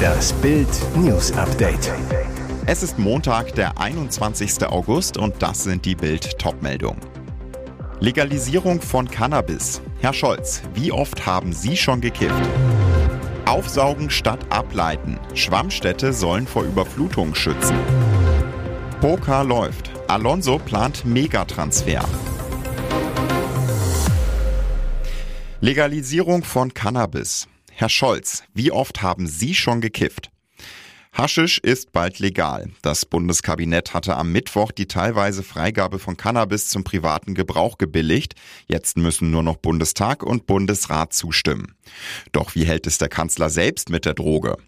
Das Bild News Update. Es ist Montag, der 21. August und das sind die Bild Topmeldungen. Legalisierung von Cannabis. Herr Scholz, wie oft haben Sie schon gekifft? Aufsaugen statt ableiten. Schwammstädte sollen vor Überflutung schützen. Poker läuft. Alonso plant Megatransfer. Legalisierung von Cannabis. Herr Scholz, wie oft haben Sie schon gekifft? Haschisch ist bald legal. Das Bundeskabinett hatte am Mittwoch die teilweise Freigabe von Cannabis zum privaten Gebrauch gebilligt. Jetzt müssen nur noch Bundestag und Bundesrat zustimmen. Doch wie hält es der Kanzler selbst mit der Droge?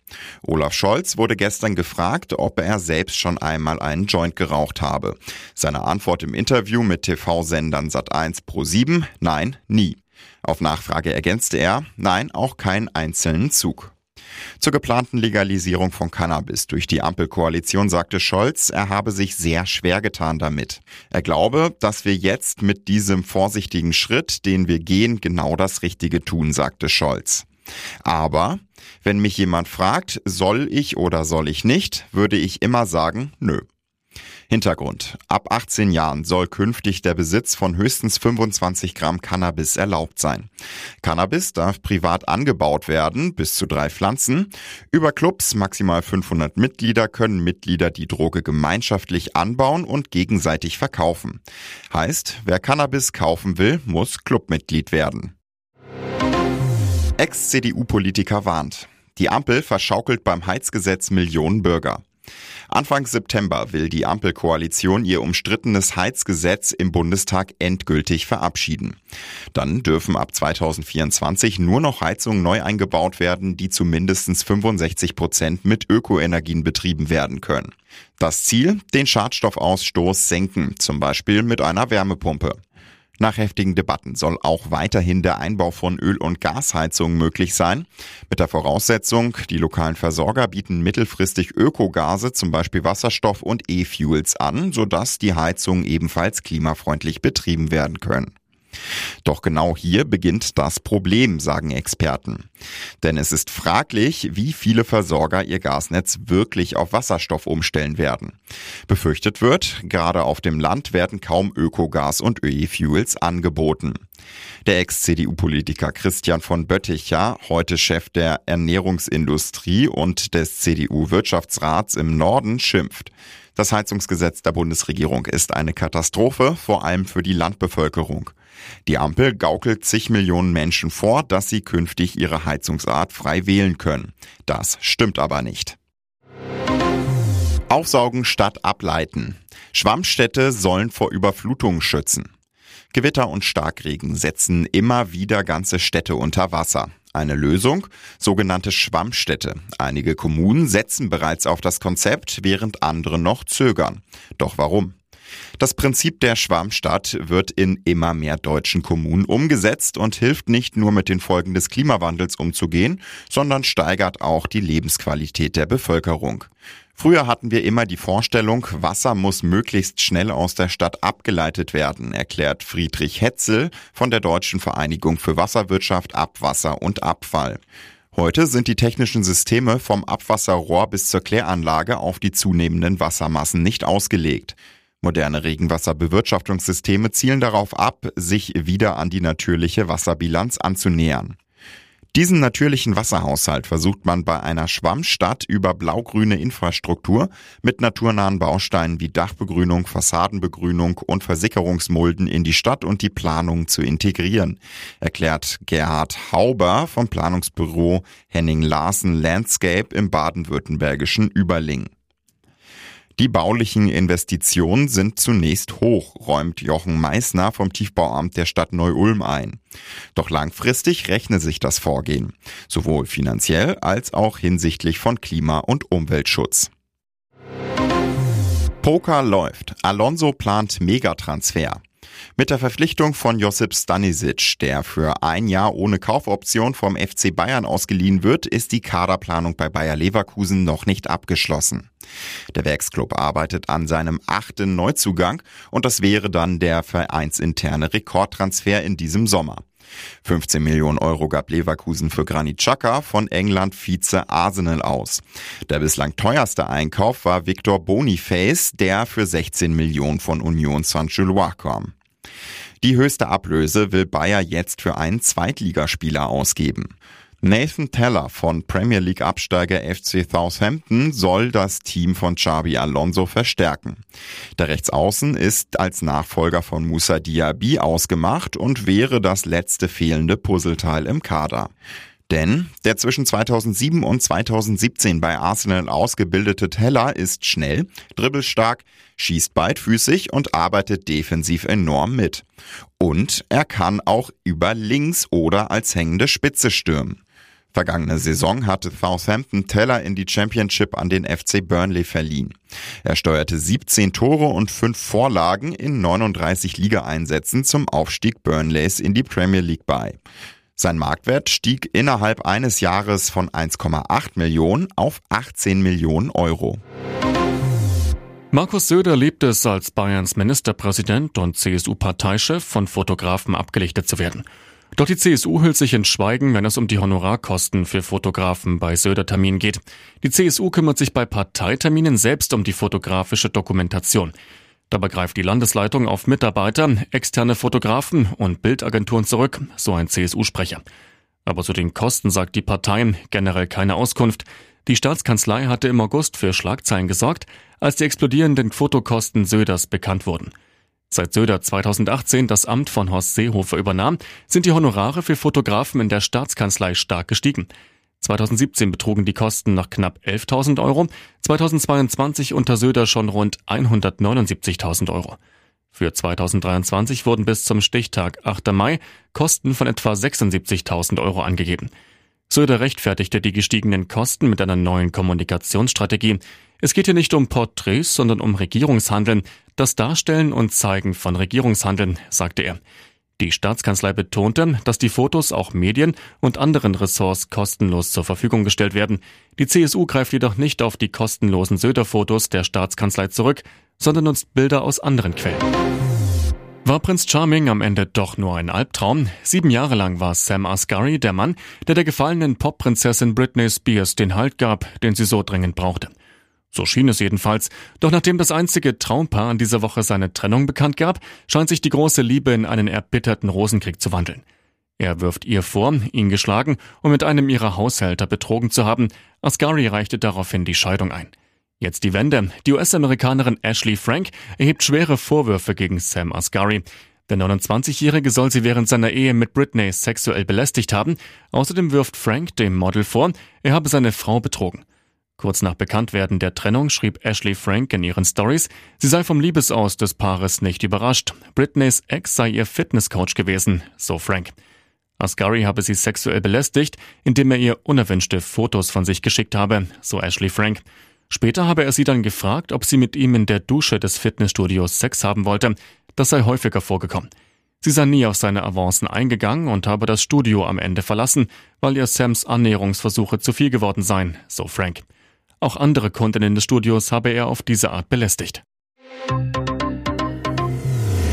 Olaf Scholz wurde gestern gefragt, ob er selbst schon einmal einen Joint geraucht habe. Seine Antwort im Interview mit TV-Sendern Sat1 Pro 7, nein, nie. Auf Nachfrage ergänzte er, nein, auch keinen einzelnen Zug. Zur geplanten Legalisierung von Cannabis durch die Ampelkoalition sagte Scholz, er habe sich sehr schwer getan damit. Er glaube, dass wir jetzt mit diesem vorsichtigen Schritt, den wir gehen, genau das Richtige tun, sagte Scholz. Aber wenn mich jemand fragt, soll ich oder soll ich nicht, würde ich immer sagen, nö. Hintergrund. Ab 18 Jahren soll künftig der Besitz von höchstens 25 Gramm Cannabis erlaubt sein. Cannabis darf privat angebaut werden, bis zu drei Pflanzen. Über Clubs maximal 500 Mitglieder können Mitglieder die Droge gemeinschaftlich anbauen und gegenseitig verkaufen. Heißt, wer Cannabis kaufen will, muss Clubmitglied werden. Ex-CDU-Politiker warnt. Die Ampel verschaukelt beim Heizgesetz Millionen Bürger. Anfang September will die Ampelkoalition ihr umstrittenes Heizgesetz im Bundestag endgültig verabschieden. Dann dürfen ab 2024 nur noch Heizungen neu eingebaut werden, die zu mindestens 65 Prozent mit Ökoenergien betrieben werden können. Das Ziel, den Schadstoffausstoß senken, zum Beispiel mit einer Wärmepumpe. Nach heftigen Debatten soll auch weiterhin der Einbau von Öl- und Gasheizungen möglich sein. Mit der Voraussetzung, die lokalen Versorger bieten mittelfristig Ökogase, zum Beispiel Wasserstoff und E-Fuels an, sodass die Heizungen ebenfalls klimafreundlich betrieben werden können. Doch genau hier beginnt das Problem, sagen Experten. Denn es ist fraglich, wie viele Versorger ihr Gasnetz wirklich auf Wasserstoff umstellen werden. Befürchtet wird, gerade auf dem Land werden kaum Ökogas und Öl-Fuels angeboten. Der Ex-CDU-Politiker Christian von Bötticher, heute Chef der Ernährungsindustrie und des CDU-Wirtschaftsrats im Norden, schimpft. Das Heizungsgesetz der Bundesregierung ist eine Katastrophe, vor allem für die Landbevölkerung. Die Ampel gaukelt zig Millionen Menschen vor, dass sie künftig ihre Heizungsart frei wählen können. Das stimmt aber nicht. Aufsaugen statt ableiten. Schwammstädte sollen vor Überflutungen schützen. Gewitter und Starkregen setzen immer wieder ganze Städte unter Wasser. Eine Lösung? Sogenannte Schwammstädte. Einige Kommunen setzen bereits auf das Konzept, während andere noch zögern. Doch warum? Das Prinzip der Schwarmstadt wird in immer mehr deutschen Kommunen umgesetzt und hilft nicht nur mit den Folgen des Klimawandels umzugehen, sondern steigert auch die Lebensqualität der Bevölkerung. Früher hatten wir immer die Vorstellung, Wasser muss möglichst schnell aus der Stadt abgeleitet werden, erklärt Friedrich Hetzel von der Deutschen Vereinigung für Wasserwirtschaft, Abwasser und Abfall. Heute sind die technischen Systeme vom Abwasserrohr bis zur Kläranlage auf die zunehmenden Wassermassen nicht ausgelegt. Moderne Regenwasserbewirtschaftungssysteme zielen darauf ab, sich wieder an die natürliche Wasserbilanz anzunähern. Diesen natürlichen Wasserhaushalt versucht man bei einer Schwammstadt über blaugrüne Infrastruktur mit naturnahen Bausteinen wie Dachbegrünung, Fassadenbegrünung und Versickerungsmulden in die Stadt und die Planung zu integrieren, erklärt Gerhard Hauber vom Planungsbüro Henning Larsen Landscape im baden-württembergischen Überling. Die baulichen Investitionen sind zunächst hoch, räumt Jochen Meissner vom Tiefbauamt der Stadt Neu-Ulm ein. Doch langfristig rechne sich das Vorgehen, sowohl finanziell als auch hinsichtlich von Klima- und Umweltschutz. Poker läuft. Alonso plant Megatransfer. Mit der Verpflichtung von Josip Stanisic, der für ein Jahr ohne Kaufoption vom FC Bayern ausgeliehen wird, ist die Kaderplanung bei Bayer Leverkusen noch nicht abgeschlossen. Der Werksclub arbeitet an seinem achten Neuzugang und das wäre dann der vereinsinterne Rekordtransfer in diesem Sommer. 15 Millionen Euro gab Leverkusen für Granit Xhaka von England Vize Arsenal aus. Der bislang teuerste Einkauf war Victor Boniface, der für 16 Millionen von Union Saint-Gilloise kam. Die höchste Ablöse will Bayer jetzt für einen Zweitligaspieler ausgeben. Nathan Teller von Premier League Absteiger FC Southampton soll das Team von Xabi Alonso verstärken. Der Rechtsaußen ist als Nachfolger von Musa Diaby ausgemacht und wäre das letzte fehlende Puzzleteil im Kader. Denn der zwischen 2007 und 2017 bei Arsenal ausgebildete Teller ist schnell, dribbelstark, schießt beidfüßig und arbeitet defensiv enorm mit. Und er kann auch über links oder als hängende Spitze stürmen. Vergangene Saison hatte Southampton Teller in die Championship an den FC Burnley verliehen. Er steuerte 17 Tore und 5 Vorlagen in 39 Ligaeinsätzen zum Aufstieg Burnleys in die Premier League bei. Sein Marktwert stieg innerhalb eines Jahres von 1,8 Millionen auf 18 Millionen Euro. Markus Söder liebt es, als Bayerns Ministerpräsident und CSU-Parteichef von Fotografen abgelichtet zu werden. Doch die CSU hüllt sich in Schweigen, wenn es um die Honorarkosten für Fotografen bei Söder-Terminen geht. Die CSU kümmert sich bei Parteiterminen selbst um die fotografische Dokumentation. Dabei greift die Landesleitung auf Mitarbeiter, externe Fotografen und Bildagenturen zurück, so ein CSU-Sprecher. Aber zu den Kosten sagt die Partei generell keine Auskunft. Die Staatskanzlei hatte im August für Schlagzeilen gesorgt, als die explodierenden Fotokosten Söders bekannt wurden. Seit Söder 2018 das Amt von Horst Seehofer übernahm, sind die Honorare für Fotografen in der Staatskanzlei stark gestiegen. 2017 betrugen die Kosten noch knapp 11.000 Euro, 2022 unter Söder schon rund 179.000 Euro. Für 2023 wurden bis zum Stichtag 8. Mai Kosten von etwa 76.000 Euro angegeben. Söder rechtfertigte die gestiegenen Kosten mit einer neuen Kommunikationsstrategie. Es geht hier nicht um Porträts, sondern um Regierungshandeln, das Darstellen und Zeigen von Regierungshandeln, sagte er. Die Staatskanzlei betonte, dass die Fotos auch Medien und anderen Ressorts kostenlos zur Verfügung gestellt werden. Die CSU greift jedoch nicht auf die kostenlosen Söder-Fotos der Staatskanzlei zurück, sondern nutzt Bilder aus anderen Quellen. War Prinz Charming am Ende doch nur ein Albtraum? Sieben Jahre lang war Sam Asghari der Mann, der der gefallenen Popprinzessin Britney Spears den Halt gab, den sie so dringend brauchte. So schien es jedenfalls. Doch nachdem das einzige Traumpaar an dieser Woche seine Trennung bekannt gab, scheint sich die große Liebe in einen erbitterten Rosenkrieg zu wandeln. Er wirft ihr vor, ihn geschlagen und mit einem ihrer Haushälter betrogen zu haben. Asghari reichte daraufhin die Scheidung ein. Jetzt die Wende. Die US-Amerikanerin Ashley Frank erhebt schwere Vorwürfe gegen Sam Asghari. Der 29-Jährige soll sie während seiner Ehe mit Britney sexuell belästigt haben. Außerdem wirft Frank dem Model vor, er habe seine Frau betrogen. Kurz nach Bekanntwerden der Trennung schrieb Ashley Frank in ihren Stories, sie sei vom Liebesaus des Paares nicht überrascht. Britneys Ex sei ihr Fitnesscoach gewesen, so Frank. Asghari habe sie sexuell belästigt, indem er ihr unerwünschte Fotos von sich geschickt habe, so Ashley Frank. Später habe er sie dann gefragt, ob sie mit ihm in der Dusche des Fitnessstudios Sex haben wollte. Das sei häufiger vorgekommen. Sie sei nie auf seine Avancen eingegangen und habe das Studio am Ende verlassen, weil ihr Sams Annäherungsversuche zu viel geworden seien, so Frank. Auch andere Kundinnen des Studios habe er auf diese Art belästigt.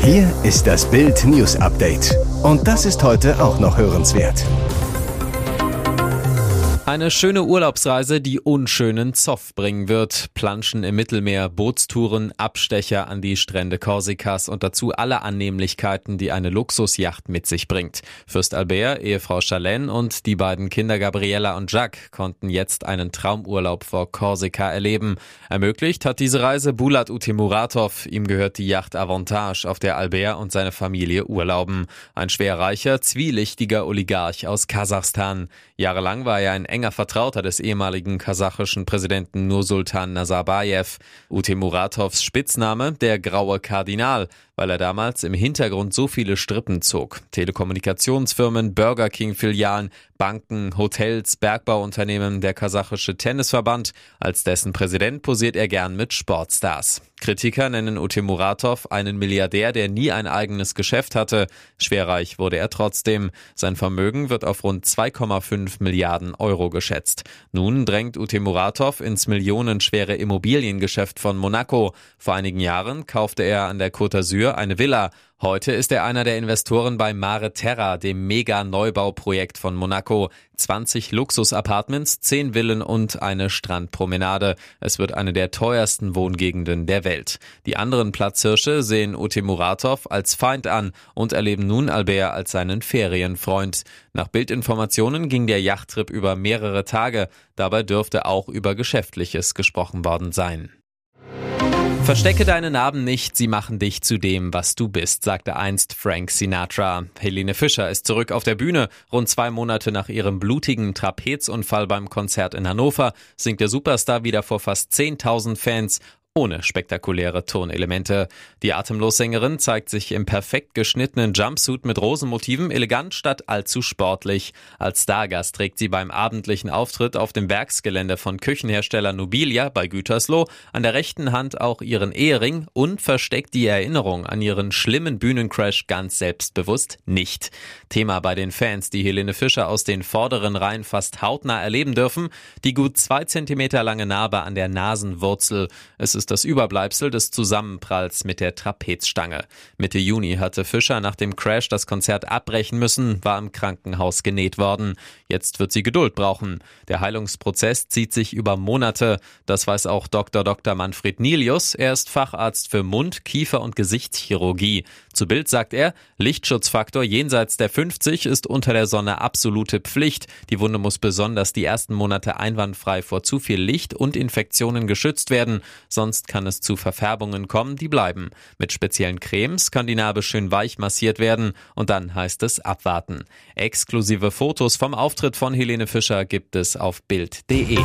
Hier ist das Bild News Update. Und das ist heute auch noch hörenswert. Eine schöne Urlaubsreise, die unschönen Zoff bringen wird. Planschen im Mittelmeer, Bootstouren, Abstecher an die Strände Korsikas und dazu alle Annehmlichkeiten, die eine Luxusjacht mit sich bringt. Fürst Albert, Ehefrau Charlene und die beiden Kinder Gabriella und Jacques konnten jetzt einen Traumurlaub vor Korsika erleben. Ermöglicht hat diese Reise Bulat Utimuratov. Ihm gehört die Yacht Avantage, auf der Albert und seine Familie urlauben. Ein schwerreicher, zwielichtiger Oligarch aus Kasachstan. Jahrelang war er ein enger Vertrauter des ehemaligen kasachischen Präsidenten Nursultan Nazarbayev. Ute Muratovs Spitzname der graue Kardinal, weil er damals im Hintergrund so viele Strippen zog. Telekommunikationsfirmen, Burger King Filialen, Banken, Hotels, Bergbauunternehmen, der kasachische Tennisverband. Als dessen Präsident posiert er gern mit Sportstars. Kritiker nennen Ute Muratov einen Milliardär, der nie ein eigenes Geschäft hatte. Schwerreich wurde er trotzdem. Sein Vermögen wird auf rund 2,5 Milliarden Euro geschätzt. Nun drängt Ute Muratov ins millionenschwere Immobiliengeschäft von Monaco. Vor einigen Jahren kaufte er an der Côte d'Azur eine Villa. Heute ist er einer der Investoren bei Mare Terra, dem Mega-Neubauprojekt von Monaco. 20 Luxus-Apartments, 10 Villen und eine Strandpromenade. Es wird eine der teuersten Wohngegenden der Welt. Die anderen Platzhirsche sehen Ute Muratov als Feind an und erleben nun Albert als seinen Ferienfreund. Nach Bildinformationen ging der Yachttrip über mehrere Tage. Dabei dürfte auch über Geschäftliches gesprochen worden sein. Verstecke deine Narben nicht, sie machen dich zu dem, was du bist, sagte einst Frank Sinatra. Helene Fischer ist zurück auf der Bühne. Rund zwei Monate nach ihrem blutigen Trapezunfall beim Konzert in Hannover singt der Superstar wieder vor fast 10.000 Fans ohne spektakuläre Tonelemente. Die Atemlossängerin zeigt sich im perfekt geschnittenen Jumpsuit mit Rosenmotiven elegant statt allzu sportlich. Als Stargast trägt sie beim abendlichen Auftritt auf dem Werksgelände von Küchenhersteller Nobilia bei Gütersloh an der rechten Hand auch ihren Ehering und versteckt die Erinnerung an ihren schlimmen Bühnencrash ganz selbstbewusst nicht. Thema bei den Fans, die Helene Fischer aus den vorderen Reihen fast hautnah erleben dürfen, die gut zwei Zentimeter lange Narbe an der Nasenwurzel. Es ist das Überbleibsel des Zusammenpralls mit der Trapezstange. Mitte Juni hatte Fischer nach dem Crash das Konzert abbrechen müssen, war im Krankenhaus genäht worden. Jetzt wird sie Geduld brauchen. Der Heilungsprozess zieht sich über Monate. Das weiß auch Dr. Dr. Manfred Nilius. Er ist Facharzt für Mund-, Kiefer- und Gesichtschirurgie. Zu Bild sagt er, Lichtschutzfaktor jenseits der 50 ist unter der Sonne absolute Pflicht. Die Wunde muss besonders die ersten Monate einwandfrei vor zu viel Licht und Infektionen geschützt werden, sonst kann es zu Verfärbungen kommen, die bleiben. Mit speziellen Cremes kann die Narbe schön weich massiert werden und dann heißt es abwarten. Exklusive Fotos vom Auftritt von Helene Fischer gibt es auf Bild.de.